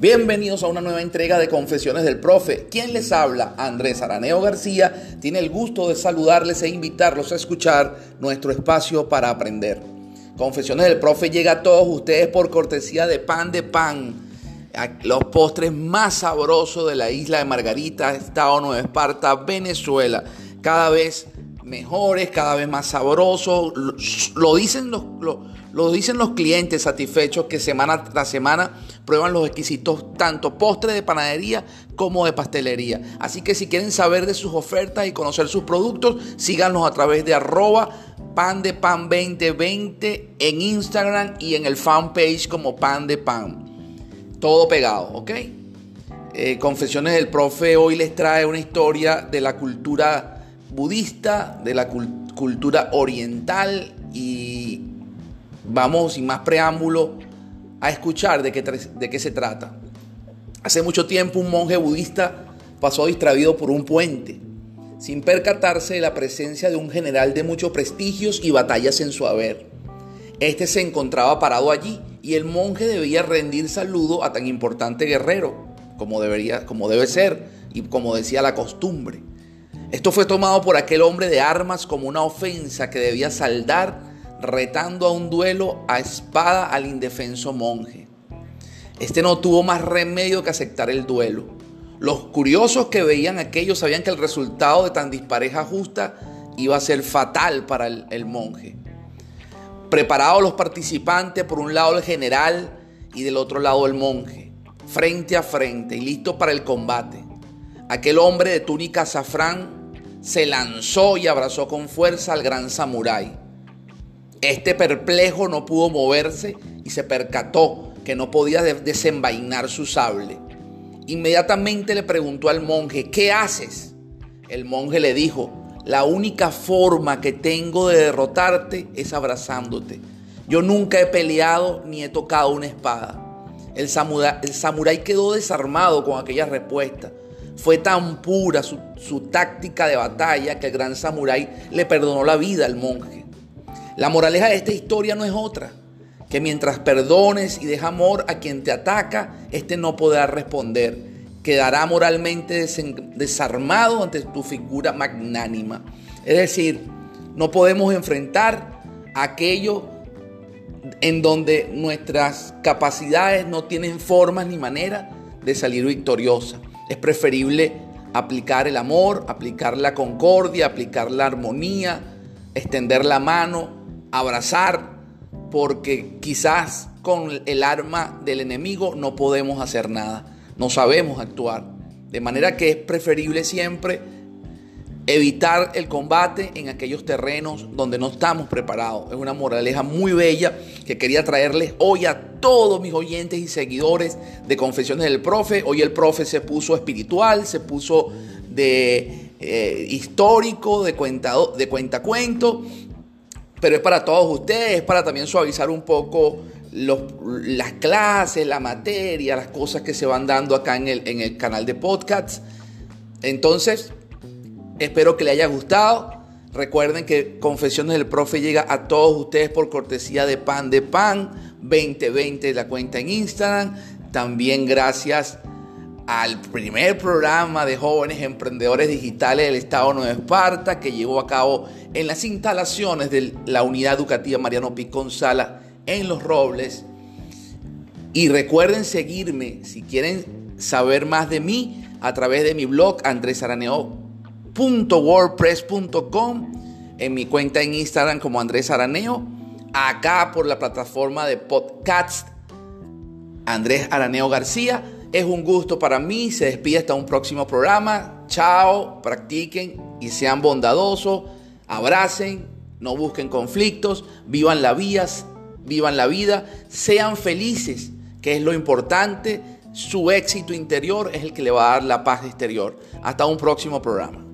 Bienvenidos a una nueva entrega de Confesiones del Profe. Quien les habla, Andrés Araneo García, tiene el gusto de saludarles e invitarlos a escuchar nuestro espacio para aprender. Confesiones del Profe llega a todos ustedes por cortesía de Pan de Pan, los postres más sabrosos de la isla de Margarita, Estado Nueva Esparta, Venezuela. Cada vez mejores, cada vez más sabrosos. Lo dicen los, lo, dicen los clientes satisfechos que semana tras semana prueban los exquisitos tanto postres de panadería como de pastelería. Así que si quieren saber de sus ofertas y conocer sus productos, síganos a través de arroba pan de pan 2020 en Instagram y en el fanpage como pan de pan. Todo pegado, ¿ok? Eh, Confesiones del Profe hoy les trae una historia de la cultura budista, de la cultura oriental y vamos sin más preámbulo a escuchar de qué, de qué se trata. Hace mucho tiempo un monje budista pasó distraído por un puente, sin percatarse de la presencia de un general de muchos prestigios y batallas en su haber. Este se encontraba parado allí y el monje debía rendir saludo a tan importante guerrero, como, debería, como debe ser y como decía la costumbre. Esto fue tomado por aquel hombre de armas como una ofensa que debía saldar retando a un duelo a espada al indefenso monje. Este no tuvo más remedio que aceptar el duelo. Los curiosos que veían aquello sabían que el resultado de tan dispareja justa iba a ser fatal para el, monje. Preparados los participantes, por un lado el general y del otro lado el monje, frente a frente y listo para el combate. Aquel hombre de túnica azafrán se lanzó y abrazó con fuerza al gran samurái. Este perplejo no pudo moverse y se percató que no podía desenvainar su sable. Inmediatamente le preguntó al monje, ¿qué haces? El monje le dijo, la única forma que tengo de derrotarte es abrazándote. Yo nunca he peleado ni he tocado una espada. El samurái, quedó desarmado con aquella respuesta. Fue tan pura su, táctica de batalla que el gran samurái le perdonó la vida al monje. La moraleja de esta historia no es otra, que mientras perdones y dejas amor a quien te ataca, éste no podrá responder. Quedará moralmente desarmado ante tu figura magnánima. Es decir, no podemos enfrentar aquello en donde nuestras capacidades no tienen formas ni manera de salir victoriosa. Es preferible aplicar el amor, aplicar la concordia, aplicar la armonía, extender la mano, abrazar, porque quizás con el arma del enemigo no podemos hacer nada, no sabemos actuar. De manera que es preferible siempre evitar el combate en aquellos terrenos donde no estamos preparados. Es una moraleja muy bella que quería traerles hoy a todos mis oyentes y seguidores de Confesiones del Profe. Hoy el profe se puso espiritual, se puso de eh, histórico, de, cuenta, de cuentacuento, pero es para todos ustedes, es para también suavizar un poco las clases, la materia, las cosas que se van dando acá en el, en el canal de podcasts. Entonces, Espero que le haya gustado. Recuerden que Confesiones del Profe llega a todos ustedes por cortesía de Pan de Pan 2020, la cuenta en Instagram. También gracias al primer programa de jóvenes emprendedores digitales del Estado Nueva Esparta que llevó a cabo en las instalaciones de la Unidad Educativa Mariano Picón Sala en Los Robles. Y recuerden seguirme si quieren saber más de mí a través de mi blog Andrés Araneo wordpress.com, en mi cuenta en Instagram como Andrés Araneo, acá por la plataforma de podcast Andrés Araneo García. Es un gusto para mí, se despide hasta un próximo programa. Chao, practiquen y sean bondadosos, abracen, no busquen conflictos, vivan la vías, vivan la vida, sean felices, que es lo importante. Su éxito interior es el que le va a dar la paz exterior. Hasta un próximo programa.